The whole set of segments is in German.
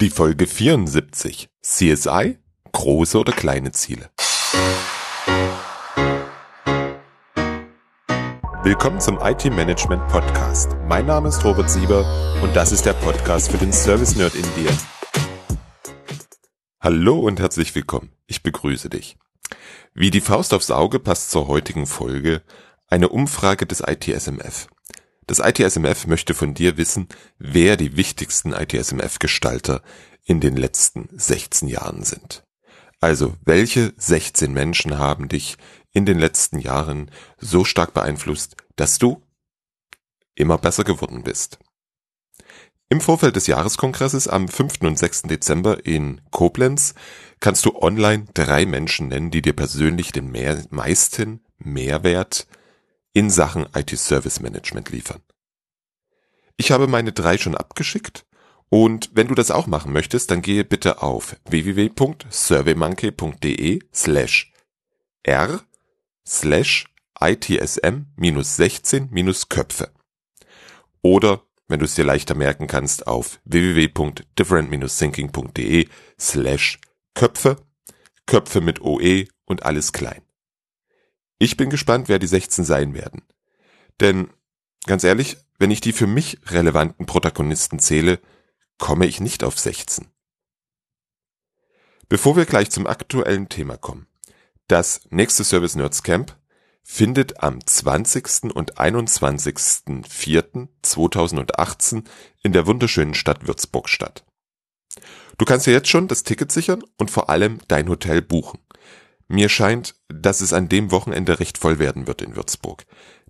Die Folge 74. CSI? Große oder kleine Ziele? Willkommen zum IT Management Podcast. Mein Name ist Robert Sieber und das ist der Podcast für den Service Nerd in dir. Hallo und herzlich willkommen. Ich begrüße dich. Wie die Faust aufs Auge passt zur heutigen Folge eine Umfrage des ITSMF. Das ITSMF möchte von dir wissen, wer die wichtigsten ITSMF-Gestalter in den letzten 16 Jahren sind. Also, welche 16 Menschen haben dich in den letzten Jahren so stark beeinflusst, dass du immer besser geworden bist? Im Vorfeld des Jahreskongresses am 5. und 6. Dezember in Koblenz kannst du online drei Menschen nennen, die dir persönlich den mehr, meisten Mehrwert in Sachen IT-Service Management liefern. Ich habe meine drei schon abgeschickt und wenn du das auch machen möchtest, dann gehe bitte auf www.surveymonkey.de slash r slash ITSM-16-Köpfe. Oder, wenn du es dir leichter merken kannst, auf www.different-thinking.de slash Köpfe, Köpfe mit OE und alles klein. Ich bin gespannt, wer die 16 sein werden. Denn, ganz ehrlich, wenn ich die für mich relevanten Protagonisten zähle, komme ich nicht auf 16. Bevor wir gleich zum aktuellen Thema kommen. Das nächste Service Nerds Camp findet am 20. und 21.04.2018 in der wunderschönen Stadt Würzburg statt. Du kannst dir jetzt schon das Ticket sichern und vor allem dein Hotel buchen. Mir scheint, dass es an dem Wochenende recht voll werden wird in Würzburg.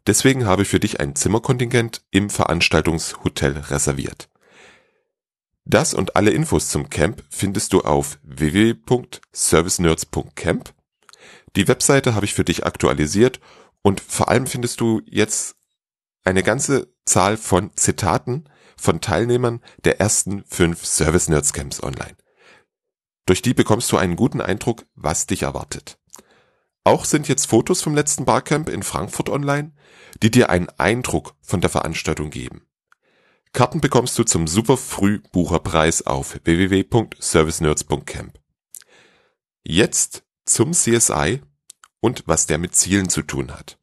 Deswegen habe ich für dich ein Zimmerkontingent im Veranstaltungshotel reserviert. Das und alle Infos zum Camp findest du auf www.servicenerds.camp. Die Webseite habe ich für dich aktualisiert und vor allem findest du jetzt eine ganze Zahl von Zitaten von Teilnehmern der ersten fünf Service Nerds Camps online. Durch die bekommst du einen guten Eindruck, was dich erwartet. Auch sind jetzt Fotos vom letzten Barcamp in Frankfurt online, die dir einen Eindruck von der Veranstaltung geben. Karten bekommst du zum super Frühbucherpreis auf www.servicenerds.camp. Jetzt zum CSI und was der mit Zielen zu tun hat.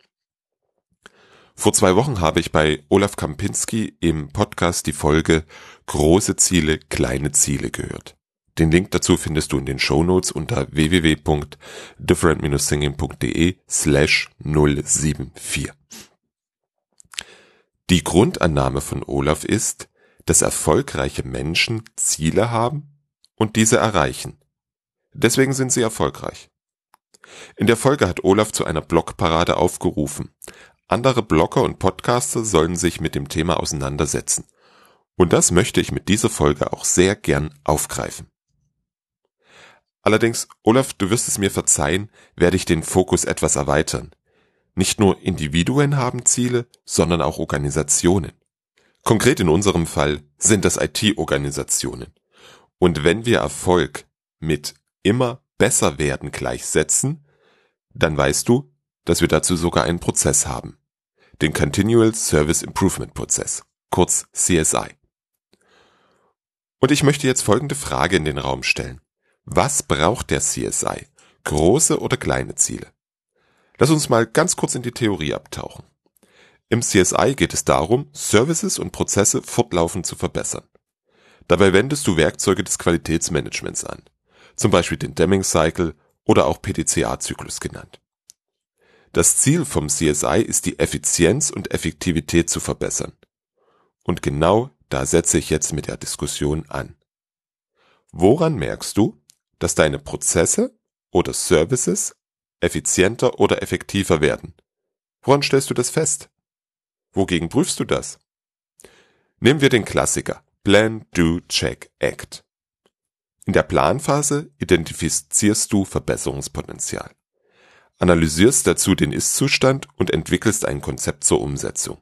Vor zwei Wochen habe ich bei Olaf Kampinski im Podcast die Folge Große Ziele, kleine Ziele gehört. Den Link dazu findest du in den Show Notes unter www.different-singing.de slash 074. Die Grundannahme von Olaf ist, dass erfolgreiche Menschen Ziele haben und diese erreichen. Deswegen sind sie erfolgreich. In der Folge hat Olaf zu einer Blogparade aufgerufen. Andere Blogger und Podcaster sollen sich mit dem Thema auseinandersetzen. Und das möchte ich mit dieser Folge auch sehr gern aufgreifen. Allerdings, Olaf, du wirst es mir verzeihen, werde ich den Fokus etwas erweitern. Nicht nur Individuen haben Ziele, sondern auch Organisationen. Konkret in unserem Fall sind das IT-Organisationen. Und wenn wir Erfolg mit immer besser werden gleichsetzen, dann weißt du, dass wir dazu sogar einen Prozess haben. Den Continual Service Improvement Prozess, kurz CSI. Und ich möchte jetzt folgende Frage in den Raum stellen. Was braucht der CSI? Große oder kleine Ziele? Lass uns mal ganz kurz in die Theorie abtauchen. Im CSI geht es darum, Services und Prozesse fortlaufend zu verbessern. Dabei wendest du Werkzeuge des Qualitätsmanagements an, zum Beispiel den Deming Cycle oder auch PDCA-Zyklus genannt. Das Ziel vom CSI ist die Effizienz und Effektivität zu verbessern. Und genau da setze ich jetzt mit der Diskussion an. Woran merkst du, dass deine Prozesse oder Services effizienter oder effektiver werden. Woran stellst du das fest? Wogegen prüfst du das? Nehmen wir den Klassiker Plan, Do, Check, Act. In der Planphase identifizierst du Verbesserungspotenzial, analysierst dazu den Ist-Zustand und entwickelst ein Konzept zur Umsetzung.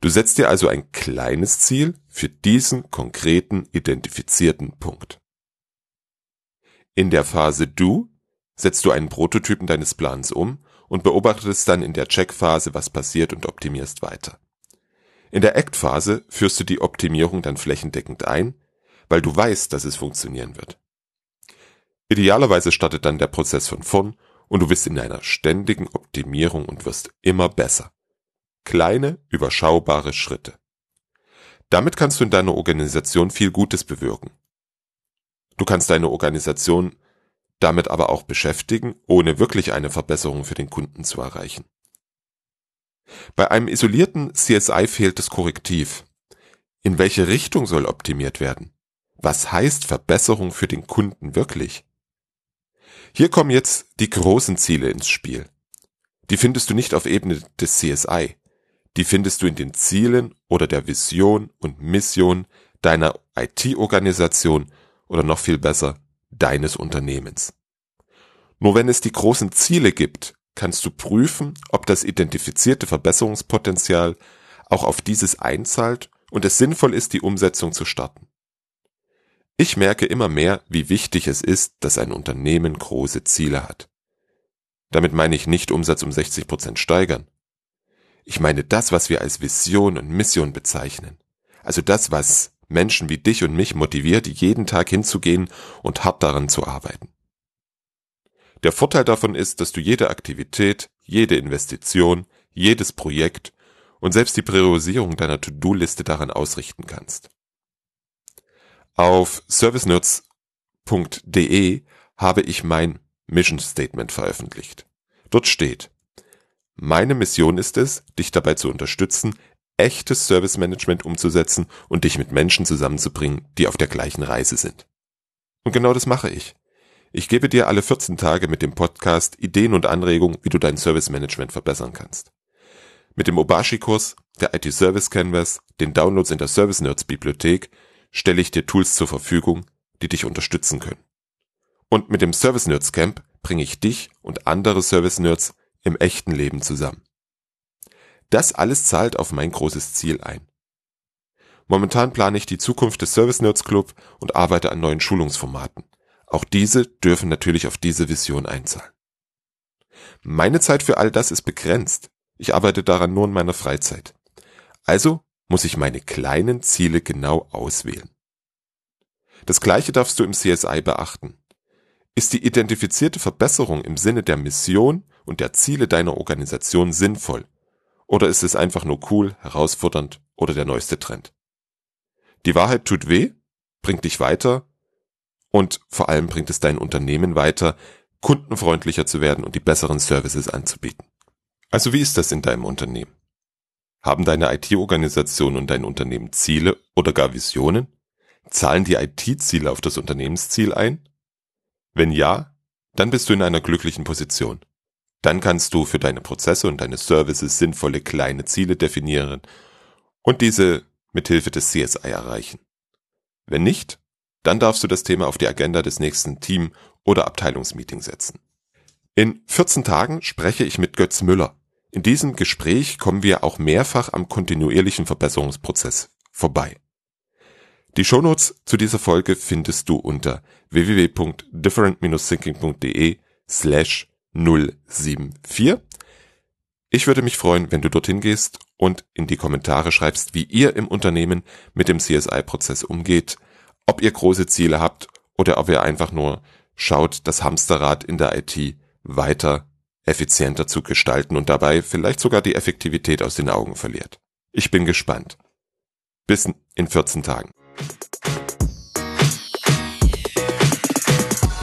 Du setzt dir also ein kleines Ziel für diesen konkreten identifizierten Punkt. In der Phase Do setzt du einen Prototypen deines Plans um und beobachtest dann in der Check-Phase, was passiert und optimierst weiter. In der Act-Phase führst du die Optimierung dann flächendeckend ein, weil du weißt, dass es funktionieren wird. Idealerweise startet dann der Prozess von vorn und du bist in einer ständigen Optimierung und wirst immer besser. Kleine, überschaubare Schritte. Damit kannst du in deiner Organisation viel Gutes bewirken. Du kannst deine Organisation damit aber auch beschäftigen, ohne wirklich eine Verbesserung für den Kunden zu erreichen. Bei einem isolierten CSI fehlt das Korrektiv. In welche Richtung soll optimiert werden? Was heißt Verbesserung für den Kunden wirklich? Hier kommen jetzt die großen Ziele ins Spiel. Die findest du nicht auf Ebene des CSI. Die findest du in den Zielen oder der Vision und Mission deiner IT-Organisation oder noch viel besser deines Unternehmens. Nur wenn es die großen Ziele gibt, kannst du prüfen, ob das identifizierte Verbesserungspotenzial auch auf dieses einzahlt und es sinnvoll ist, die Umsetzung zu starten. Ich merke immer mehr, wie wichtig es ist, dass ein Unternehmen große Ziele hat. Damit meine ich nicht Umsatz um 60 Prozent steigern. Ich meine das, was wir als Vision und Mission bezeichnen. Also das, was Menschen wie dich und mich motiviert, jeden Tag hinzugehen und hart daran zu arbeiten. Der Vorteil davon ist, dass du jede Aktivität, jede Investition, jedes Projekt und selbst die Priorisierung deiner To-Do-Liste daran ausrichten kannst. Auf servicenerds.de habe ich mein Mission Statement veröffentlicht. Dort steht, meine Mission ist es, dich dabei zu unterstützen, echtes Service Management umzusetzen und dich mit Menschen zusammenzubringen, die auf der gleichen Reise sind. Und genau das mache ich. Ich gebe dir alle 14 Tage mit dem Podcast Ideen und Anregungen, wie du dein Service Management verbessern kannst. Mit dem Obashi-Kurs, der IT Service Canvas, den Downloads in der Service Nerds Bibliothek stelle ich dir Tools zur Verfügung, die dich unterstützen können. Und mit dem Service Nerds Camp bringe ich dich und andere Service Nerds im echten Leben zusammen. Das alles zahlt auf mein großes Ziel ein. Momentan plane ich die Zukunft des Service Nerds Club und arbeite an neuen Schulungsformaten. Auch diese dürfen natürlich auf diese Vision einzahlen. Meine Zeit für all das ist begrenzt. Ich arbeite daran nur in meiner Freizeit. Also muss ich meine kleinen Ziele genau auswählen. Das gleiche darfst du im CSI beachten. Ist die identifizierte Verbesserung im Sinne der Mission und der Ziele deiner Organisation sinnvoll? Oder ist es einfach nur cool, herausfordernd oder der neueste Trend? Die Wahrheit tut weh, bringt dich weiter und vor allem bringt es dein Unternehmen weiter, kundenfreundlicher zu werden und die besseren Services anzubieten. Also wie ist das in deinem Unternehmen? Haben deine IT-Organisation und dein Unternehmen Ziele oder gar Visionen? Zahlen die IT-Ziele auf das Unternehmensziel ein? Wenn ja, dann bist du in einer glücklichen Position. Dann kannst du für deine Prozesse und deine Services sinnvolle kleine Ziele definieren und diese mithilfe des CSI erreichen. Wenn nicht, dann darfst du das Thema auf die Agenda des nächsten Team- oder Abteilungsmeetings setzen. In 14 Tagen spreche ich mit Götz Müller, in diesem Gespräch kommen wir auch mehrfach am kontinuierlichen Verbesserungsprozess vorbei. Die Shownotes zu dieser Folge findest du unter www.different-thinking.de slash 074. Ich würde mich freuen, wenn du dorthin gehst und in die Kommentare schreibst, wie ihr im Unternehmen mit dem CSI-Prozess umgeht, ob ihr große Ziele habt oder ob ihr einfach nur schaut, das Hamsterrad in der IT weiter effizienter zu gestalten und dabei vielleicht sogar die Effektivität aus den Augen verliert. Ich bin gespannt. Bis in 14 Tagen.